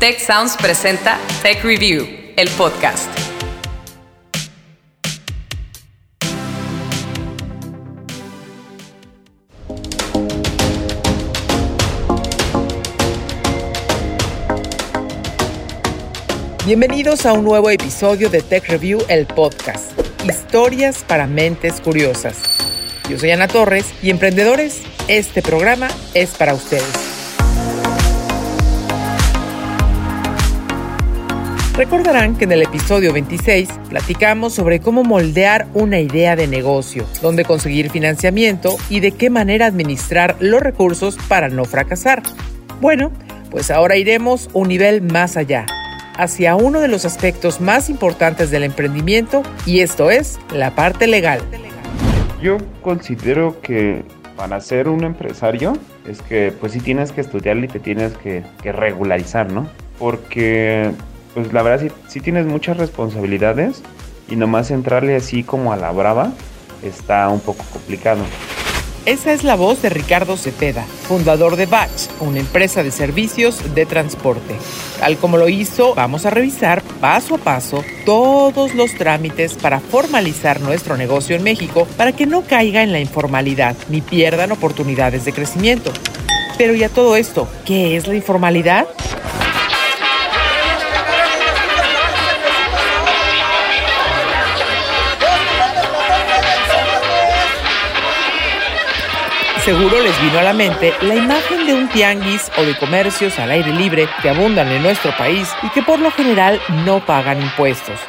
Tech Sounds presenta Tech Review, el podcast. Bienvenidos a un nuevo episodio de Tech Review, el podcast. Historias para mentes curiosas. Yo soy Ana Torres y emprendedores, este programa es para ustedes. Recordarán que en el episodio 26 platicamos sobre cómo moldear una idea de negocio, dónde conseguir financiamiento y de qué manera administrar los recursos para no fracasar. Bueno, pues ahora iremos un nivel más allá, hacia uno de los aspectos más importantes del emprendimiento y esto es la parte legal. Yo considero que para ser un empresario es que pues sí tienes que estudiar y te tienes que, que regularizar, ¿no? Porque pues la verdad sí, tienes muchas responsabilidades y nomás entrarle así como a la brava está un poco complicado. Esa es la voz de Ricardo Cepeda, fundador de Batch, una empresa de servicios de transporte. Tal como lo hizo, vamos a revisar paso a paso todos los trámites para formalizar nuestro negocio en México para que no caiga en la informalidad ni pierdan oportunidades de crecimiento. Pero ya todo esto, ¿qué es la informalidad? Seguro les vino a la mente la imagen de un tianguis o de comercios al aire libre que abundan en nuestro país y que por lo general no pagan impuestos.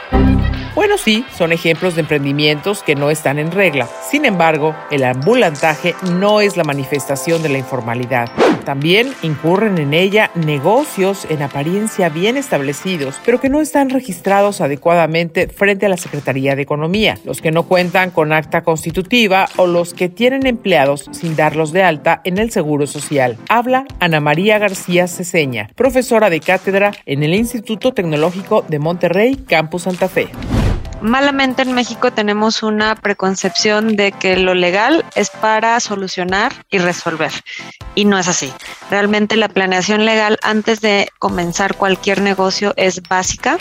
Bueno, sí, son ejemplos de emprendimientos que no están en regla. Sin embargo, el ambulantaje no es la manifestación de la informalidad. También incurren en ella negocios en apariencia bien establecidos, pero que no están registrados adecuadamente frente a la Secretaría de Economía, los que no cuentan con acta constitutiva o los que tienen empleados sin darlos de alta en el Seguro Social. Habla Ana María García Ceseña, profesora de cátedra en el Instituto Tecnológico de Monterrey, Campus Santa Fe malamente en México tenemos una preconcepción de que lo legal es para solucionar y resolver. Y no es así. Realmente la planeación legal antes de comenzar cualquier negocio es básica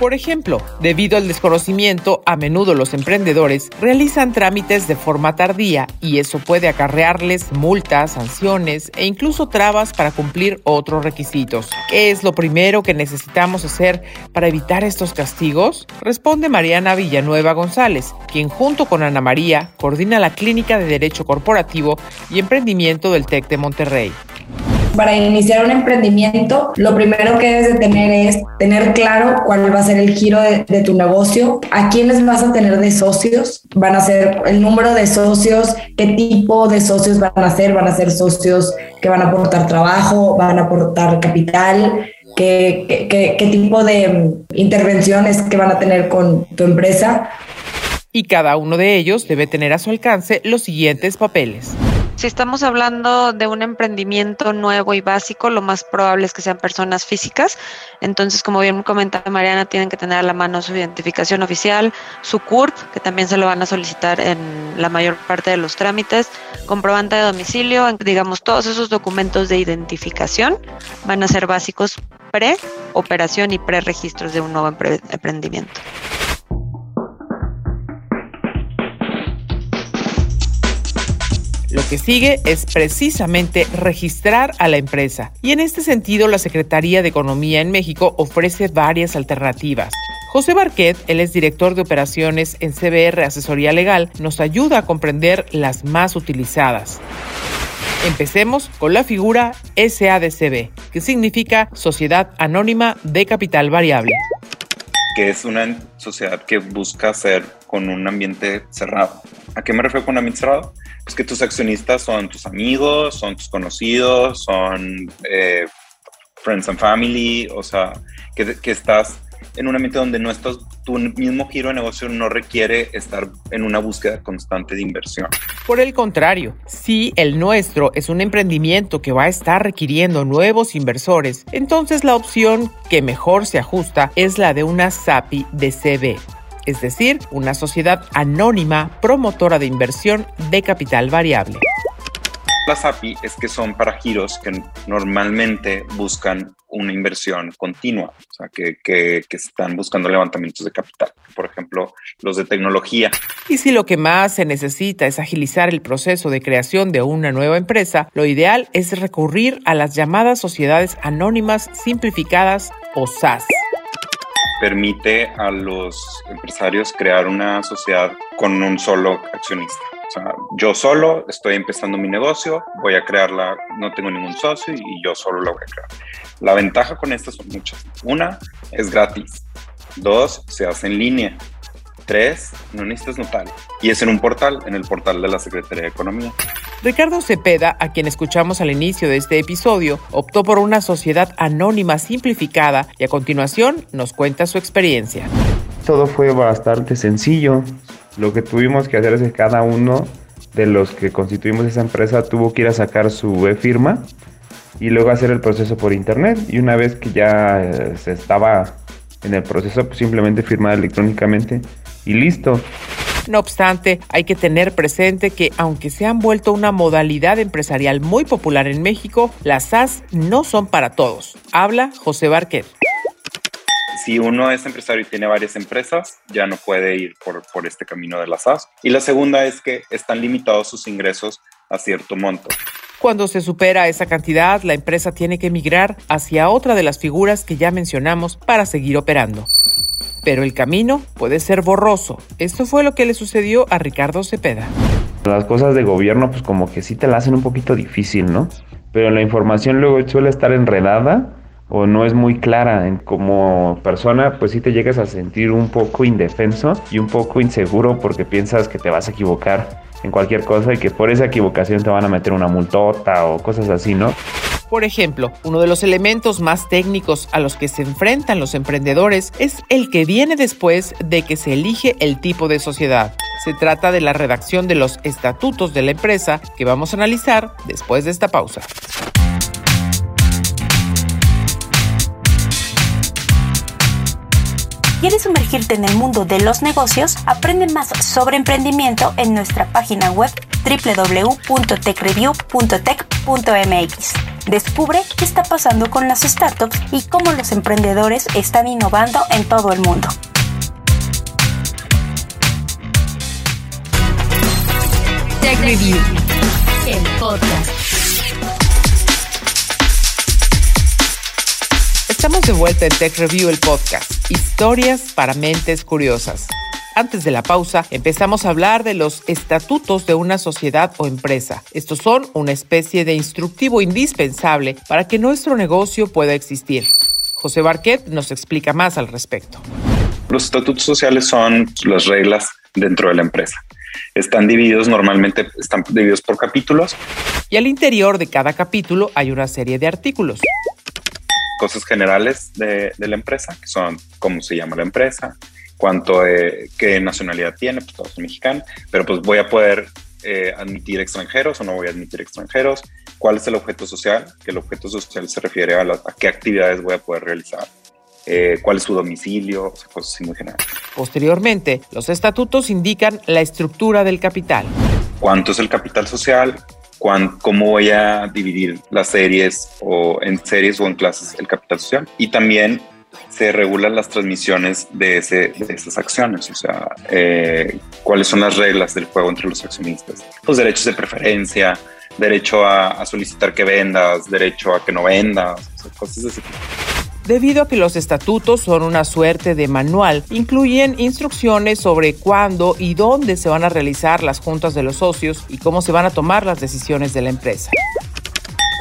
por ejemplo, debido al desconocimiento, a menudo los emprendedores realizan trámites de forma tardía y eso puede acarrearles multas, sanciones e incluso trabas para cumplir otros requisitos. ¿Qué es lo primero que necesitamos hacer para evitar estos castigos? Responde Mariana Villanueva González, quien junto con Ana María coordina la Clínica de Derecho Corporativo y Emprendimiento del TEC de Monterrey. Para iniciar un emprendimiento, lo primero que debes de tener es tener claro cuál va a ser el giro de, tu negocio, a quiénes vas a tener de socios, van a ser el número de socios, qué tipo de socios van a ser, van a ser socios que van a aportar trabajo, van a aportar capital, qué, qué, qué tipo de intervenciones que van a tener con tu empresa. Y cada uno de ellos debe tener a su alcance los siguientes papeles si estamos hablando de un emprendimiento nuevo y básico, lo más probable es que sean personas físicas. Entonces, como bien comentaba Mariana, tienen que tener a la mano su identificación oficial, su CURP, que también se lo van a solicitar en la mayor parte de los trámites, comprobante de domicilio, digamos, todos esos documentos de identificación van a ser básicos pre-operación y pre-registros de un nuevo emprendimiento. Lo que sigue es precisamente registrar a la empresa. Y en este sentido, la Secretaría de Economía en México ofrece varias alternativas. José Barquet, él es director de operaciones en CBR Asesoría Legal, nos ayuda a comprender las más utilizadas. Empecemos con la figura SADCB, que significa Sociedad Anónima de Capital Variable. Que es una sociedad que busca ser con un ambiente cerrado. ¿A qué me refiero con un ambiente cerrado? es que tus accionistas son tus amigos, son tus conocidos, son eh, friends and family, o sea, que, estás en un ambiente donde no estás, tu mismo giro de negocio no requiere estar en una búsqueda constante de inversión. Por el contrario, si el nuestro es un emprendimiento que va a estar requiriendo nuevos inversores, entonces la opción que mejor se ajusta es la de una SAPI de CB es decir, una sociedad anónima promotora de inversión de capital variable. Las API es que son para giros que normalmente buscan una inversión continua, o sea, que, que, que, están buscando levantamientos de capital, por ejemplo, los de tecnología. Y si lo que más se necesita es agilizar el proceso de creación de una nueva empresa, lo ideal es recurrir a las llamadas sociedades anónimas simplificadas o SAS. Permite a los empresarios crear una sociedad con un solo accionista. O sea, yo solo estoy empezando mi negocio, voy a crearla, no tengo ningún socio y yo solo la voy a crear. La ventaja con estas son muchas. Una, es gratis. Dos, se hace en línea. Tres, no necesitas notario. Y es en un portal, en el portal de la Secretaría de Economía. Ricardo Cepeda, a quien escuchamos al inicio de este episodio, optó por una sociedad anónima simplificada y a continuación nos cuenta su experiencia. Todo fue bastante sencillo. Lo que tuvimos que hacer es que cada uno de los que constituimos esa empresa tuvo que ir a sacar su e-firma y luego hacer el proceso por internet. Y una vez que ya eh, se estaba en el proceso, pues simplemente firmar electrónicamente y listo. No obstante, hay que tener presente que aunque se han vuelto una modalidad empresarial muy popular en México, las SAS no son para todos. Habla José Barquet si uno es empresario y tiene varias empresas, ya no puede ir por, por este camino de las SAS. Y la segunda es que están limitados sus ingresos a cierto monto. Cuando se supera esa cantidad, la empresa tiene que migrar hacia otra de las figuras que ya mencionamos para seguir operando. Pero el camino puede ser borroso. Esto fue lo que le sucedió a Ricardo Cepeda. Las cosas de gobierno pues como que sí te la hacen un poquito difícil, ¿no? Pero la información luego suele estar enredada o no es muy clara en como persona, pues sí te llegas a sentir un poco indefenso y un poco inseguro porque piensas que te vas a equivocar en cualquier cosa y que por esa equivocación te van a meter una multota o cosas así, ¿no? Por ejemplo, uno de los elementos más técnicos a los que se enfrentan los emprendedores es el que viene después de que se elige el tipo de sociedad. Se trata de la redacción de los estatutos de la empresa que vamos a analizar después de esta pausa. ¿Quieres sumergirte en el mundo de los negocios? Aprende más sobre emprendimiento en nuestra página web www.techreview.tech.mx. Descubre qué está pasando con las startups y cómo los emprendedores están innovando en todo el mundo. Tech el podcast. Estamos de vuelta en Tech Review, el podcast. Historias para mentes curiosas. Antes de la pausa, empezamos a hablar de los estatutos de una sociedad o empresa. Estos son una especie de instructivo indispensable para que nuestro negocio pueda existir. José Barquet nos explica más al respecto. Los estatutos sociales son las reglas dentro de la empresa. Están divididos normalmente, están divididos por capítulos. Y al interior de cada capítulo hay una serie de artículos cosas generales de, de, la empresa, que son cómo se llama la empresa, cuánto, eh, qué nacionalidad tiene, pues todos son mexicanos, pero pues voy a poder eh, admitir extranjeros o no voy a admitir extranjeros, cuál es el objeto social, que el objeto social se refiere a, la, a qué actividades voy a poder realizar. Eh, cuál es su domicilio, cosas así muy generales. Posteriormente, los estatutos indican la estructura del capital. ¿Cuánto es el capital social? Cómo voy a dividir las series o en series o en clases el capital social. Y también se regulan las transmisiones de, ese, de esas acciones, o sea, eh, cuáles son las reglas del juego entre los accionistas, los derechos de preferencia, derecho a, a solicitar que vendas, derecho a que no vendas, o sea, cosas de ese tipo. Debido a que los estatutos son una suerte de manual, incluyen instrucciones sobre cuándo y dónde se van a realizar las juntas de los socios y cómo se van a tomar las decisiones de la empresa.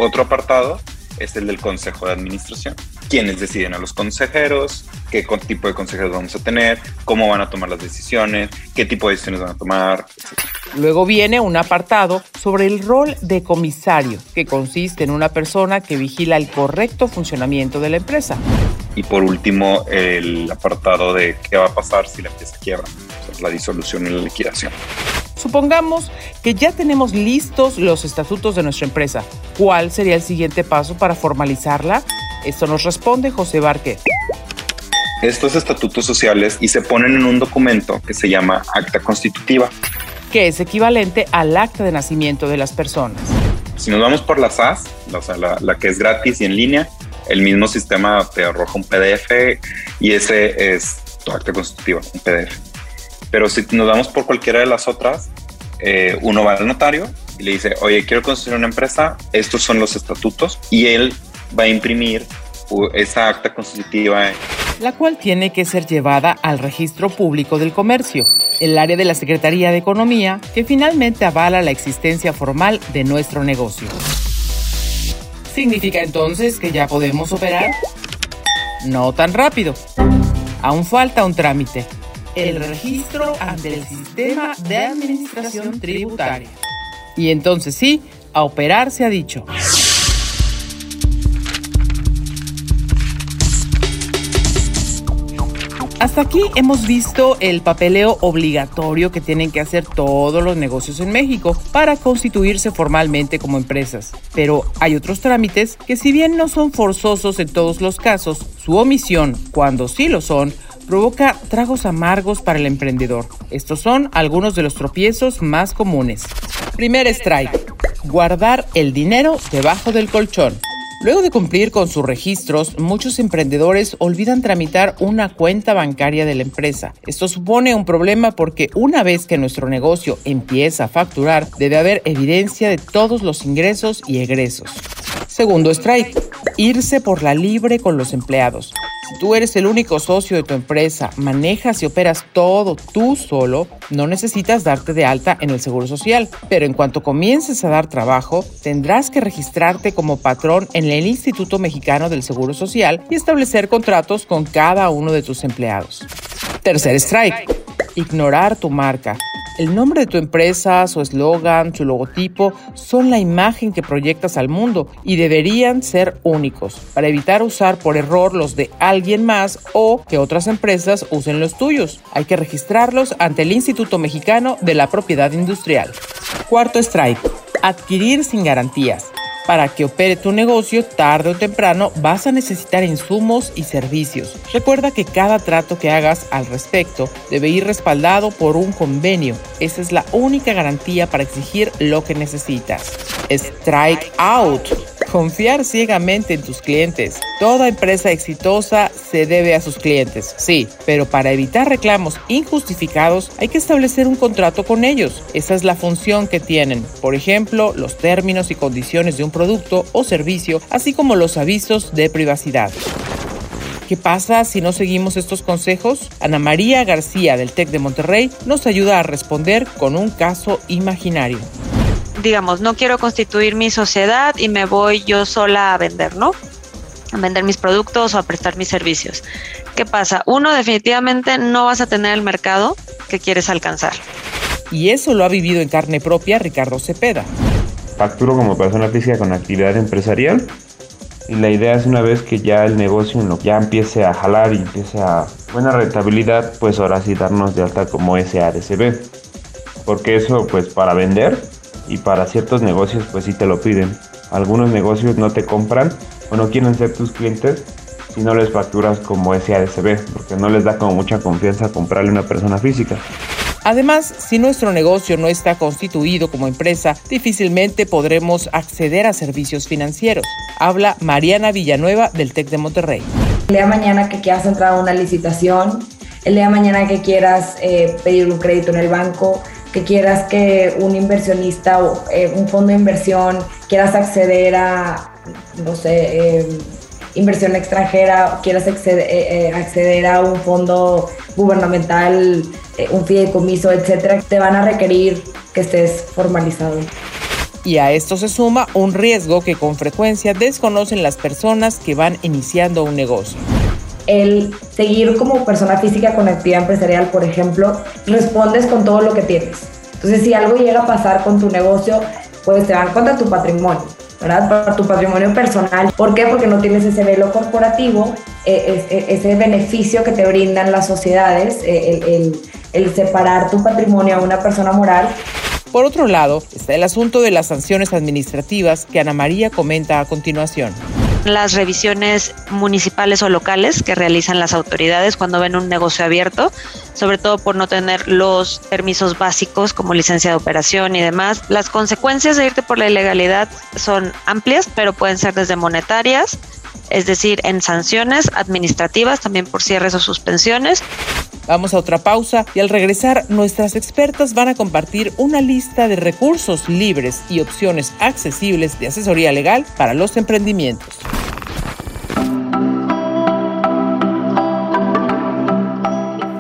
Otro apartado es el del Consejo de Administración. Quienes deciden a los consejeros, qué tipo de consejeros vamos a tener, cómo van a tomar las decisiones, qué tipo de decisiones van a tomar. Luego viene un apartado sobre el rol de comisario, que consiste en una persona que vigila el correcto funcionamiento de la empresa. Y por último, el apartado de qué va a pasar si la empresa quiebra, la disolución y la liquidación. Supongamos que ya tenemos listos los estatutos de nuestra empresa. ¿Cuál sería el siguiente paso para formalizarla? Esto nos responde José Barque. Estos estatutos sociales y se ponen en un documento que se llama acta constitutiva. Que es equivalente al acta de nacimiento de las personas. Si nos vamos por la SaaS, o sea, la, la que es gratis y en línea, el mismo sistema te arroja un PDF y ese es tu acta constitutiva, un PDF. Pero si nos vamos por cualquiera de las otras, eh, uno va al notario y le dice, oye, quiero construir una empresa, estos son los estatutos, y él va a imprimir esa acta constitutiva. La cual tiene que ser llevada al registro público del comercio, el área de la Secretaría de Economía, que finalmente avala la existencia formal de nuestro negocio. ¿Significa entonces que ya podemos operar? No tan rápido. Aún falta un trámite. El registro ante el sistema de administración tributaria. Y entonces sí, a operar se ha dicho. Hasta aquí hemos visto el papeleo obligatorio que tienen que hacer todos los negocios en México para constituirse formalmente como empresas. Pero hay otros trámites que si bien no son forzosos en todos los casos, su omisión, cuando sí lo son, provoca tragos amargos para el emprendedor. Estos son algunos de los tropiezos más comunes. Primer strike. Guardar el dinero debajo del colchón. Luego de cumplir con sus registros, muchos emprendedores olvidan tramitar una cuenta bancaria de la empresa. Esto supone un problema porque una vez que nuestro negocio empieza a facturar, debe haber evidencia de todos los ingresos y egresos. Segundo strike, irse por la libre con los empleados. Si tú eres el único socio de tu empresa, manejas y operas todo tú solo, no necesitas darte de alta en el Seguro Social. Pero en cuanto comiences a dar trabajo, tendrás que registrarte como patrón en el Instituto Mexicano del Seguro Social y establecer contratos con cada uno de tus empleados. Tercer strike. Ignorar tu marca. El nombre de tu empresa, su eslogan, su logotipo son la imagen que proyectas al mundo y deberían ser únicos para evitar usar por error los de alguien más o que otras empresas usen los tuyos. Hay que registrarlos ante el Instituto Mexicano de la Propiedad Industrial. Cuarto strike. Adquirir sin garantías. Para que opere tu negocio, tarde o temprano vas a necesitar insumos y servicios. Recuerda que cada trato que hagas al respecto debe ir respaldado por un convenio. Esa es la única garantía para exigir lo que necesitas. Strike out. Confiar ciegamente en tus clientes. Toda empresa exitosa se debe a sus clientes, sí, pero para evitar reclamos injustificados hay que establecer un contrato con ellos. Esa es la función que tienen. Por ejemplo, los términos y condiciones de un producto o servicio, así como los avisos de privacidad. ¿Qué pasa si no seguimos estos consejos? Ana María García del TEC de Monterrey nos ayuda a responder con un caso imaginario digamos, no quiero constituir mi sociedad y me voy yo sola a vender, ¿no? A vender mis productos o a prestar mis servicios. ¿Qué pasa? Uno, definitivamente no vas a tener el mercado que quieres alcanzar. Y eso lo ha vivido en carne propia Ricardo Cepeda. Facturo como persona física con actividad empresarial y la idea es una vez que ya el negocio ya empiece a jalar y empiece a buena rentabilidad, pues ahora sí darnos de alta como SADCB. Porque eso pues para vender y para ciertos negocios pues sí te lo piden. Algunos negocios no te compran o no quieren ser tus clientes si no les facturas como SADCB, porque no les da como mucha confianza comprarle una persona física. Además, si nuestro negocio no está constituido como empresa, difícilmente podremos acceder a servicios financieros. Habla Mariana Villanueva del TEC de Monterrey. El día mañana que quieras entrar a una licitación, el día mañana que quieras eh, pedir un crédito en el banco, que quieras que un inversionista o eh, un fondo de inversión quieras acceder a, no sé, eh, inversión extranjera, quieras eh, acceder, a un fondo gubernamental, un fideicomiso, etcétera, te van a requerir que estés formalizado. Y a esto se suma un riesgo que con frecuencia desconocen las personas que van iniciando un negocio el seguir como persona física con actividad empresarial, por ejemplo, respondes con todo lo que tienes. Entonces, si algo llega a pasar con tu negocio, pues te van contra tu patrimonio, Para tu patrimonio personal. ¿Por qué? Porque no tienes ese velo corporativo, eh, eh, ese beneficio que te brindan las sociedades, eh, el separar tu patrimonio a una persona moral. Por otro lado, está el asunto de las sanciones administrativas que Ana María comenta a continuación. Las revisiones municipales o locales que realizan las autoridades cuando ven un negocio abierto, sobre todo por no tener los permisos básicos como licencia de operación y demás. Las consecuencias de irte por la ilegalidad son amplias, pero pueden ser desde monetarias, es decir, en sanciones administrativas, también por cierres o suspensiones. Vamos a otra pausa y al regresar nuestras expertas van a compartir una lista de recursos libres y opciones accesibles de asesoría legal para los emprendimientos.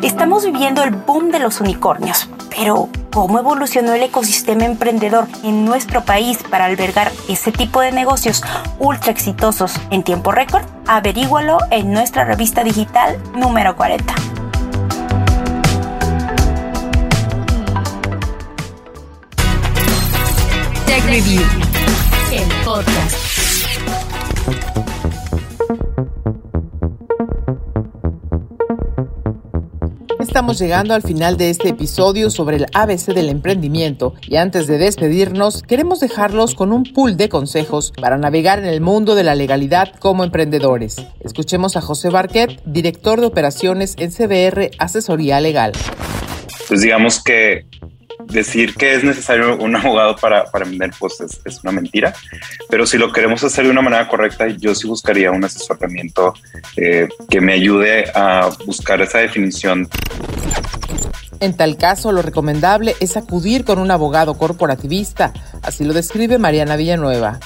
Estamos viviendo el boom de los unicornios, pero ¿cómo evolucionó el ecosistema emprendedor en nuestro país para albergar ese tipo de negocios ultra exitosos en tiempo récord? Averígualo en nuestra revista digital número 40. Review, el podcast. Estamos llegando al final de este episodio sobre el ABC del emprendimiento y antes de despedirnos queremos dejarlos con un pool de consejos para navegar en el mundo de la legalidad como emprendedores. Escuchemos a José Barquet, director de operaciones en CBR Asesoría Legal. Pues digamos que decir que es necesario un abogado para, para vender, pues es, una mentira. Pero si lo queremos hacer de una manera correcta, yo sí buscaría un asesoramiento eh, que me ayude a buscar esa definición. En tal caso, lo recomendable es acudir con un abogado corporativista, así lo describe Mariana Villanueva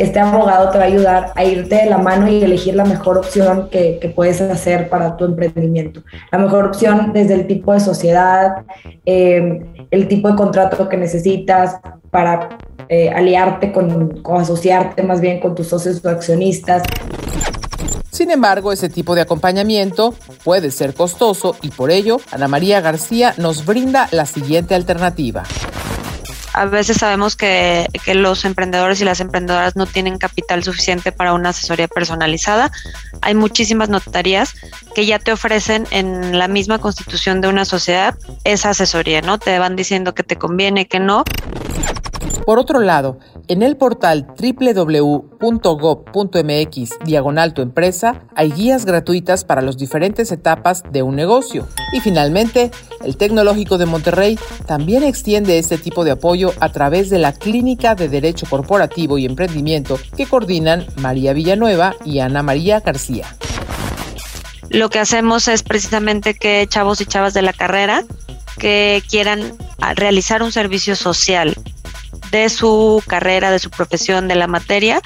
este abogado te va a ayudar a irte de la mano y elegir la mejor opción que, que, puedes hacer para tu emprendimiento. La mejor opción desde el tipo de sociedad, eh, el tipo de contrato que necesitas para eh, aliarte con, con, asociarte más bien con tus socios o accionistas. Sin embargo, ese tipo de acompañamiento puede ser costoso y por ello Ana María García nos brinda la siguiente alternativa a veces sabemos que, que, los emprendedores y las emprendedoras no tienen capital suficiente para una asesoría personalizada. Hay muchísimas notarías que ya te ofrecen en la misma constitución de una sociedad esa asesoría, ¿no? Te van diciendo que te conviene, que no. Por otro lado, en el portal www.gov.mx diagonal tu empresa hay guías gratuitas para las diferentes etapas de un negocio. Y finalmente, el Tecnológico de Monterrey también extiende este tipo de apoyo a través de la Clínica de Derecho Corporativo y Emprendimiento que coordinan María Villanueva y Ana María García. Lo que hacemos es precisamente que chavos y chavas de la carrera que quieran realizar un servicio social de su carrera, de su profesión, de la materia,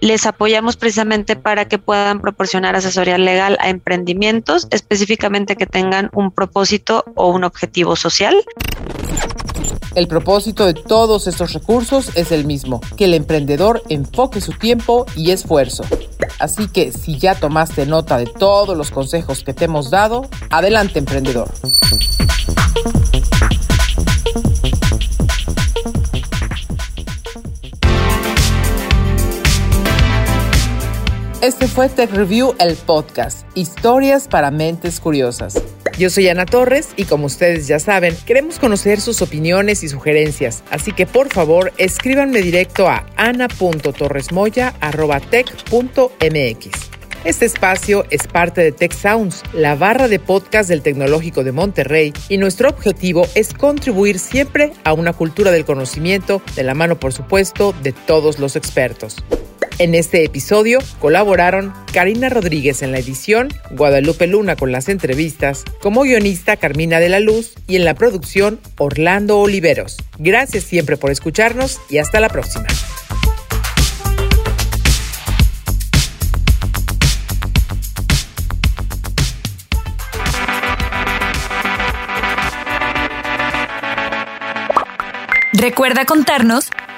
les apoyamos precisamente para que puedan proporcionar asesoría legal a emprendimientos, específicamente que tengan un propósito o un objetivo social. El propósito de todos estos recursos es el mismo, que el emprendedor enfoque su tiempo y esfuerzo. Así que si ya tomaste nota de todos los consejos que te hemos dado, adelante emprendedor. Este fue Tech Review, el podcast, historias para mentes curiosas. Yo soy Ana Torres y como ustedes ya saben, queremos conocer sus opiniones y sugerencias, así que por favor escríbanme directo a ana.torresmoya.tech.mx. Este espacio es parte de Tech Sounds, la barra de podcast del Tecnológico de Monterrey, y nuestro objetivo es contribuir siempre a una cultura del conocimiento, de la mano por supuesto de todos los expertos. En este episodio colaboraron Karina Rodríguez en la edición, Guadalupe Luna con las entrevistas, como guionista Carmina de la Luz y en la producción Orlando Oliveros. Gracias siempre por escucharnos y hasta la próxima. Recuerda contarnos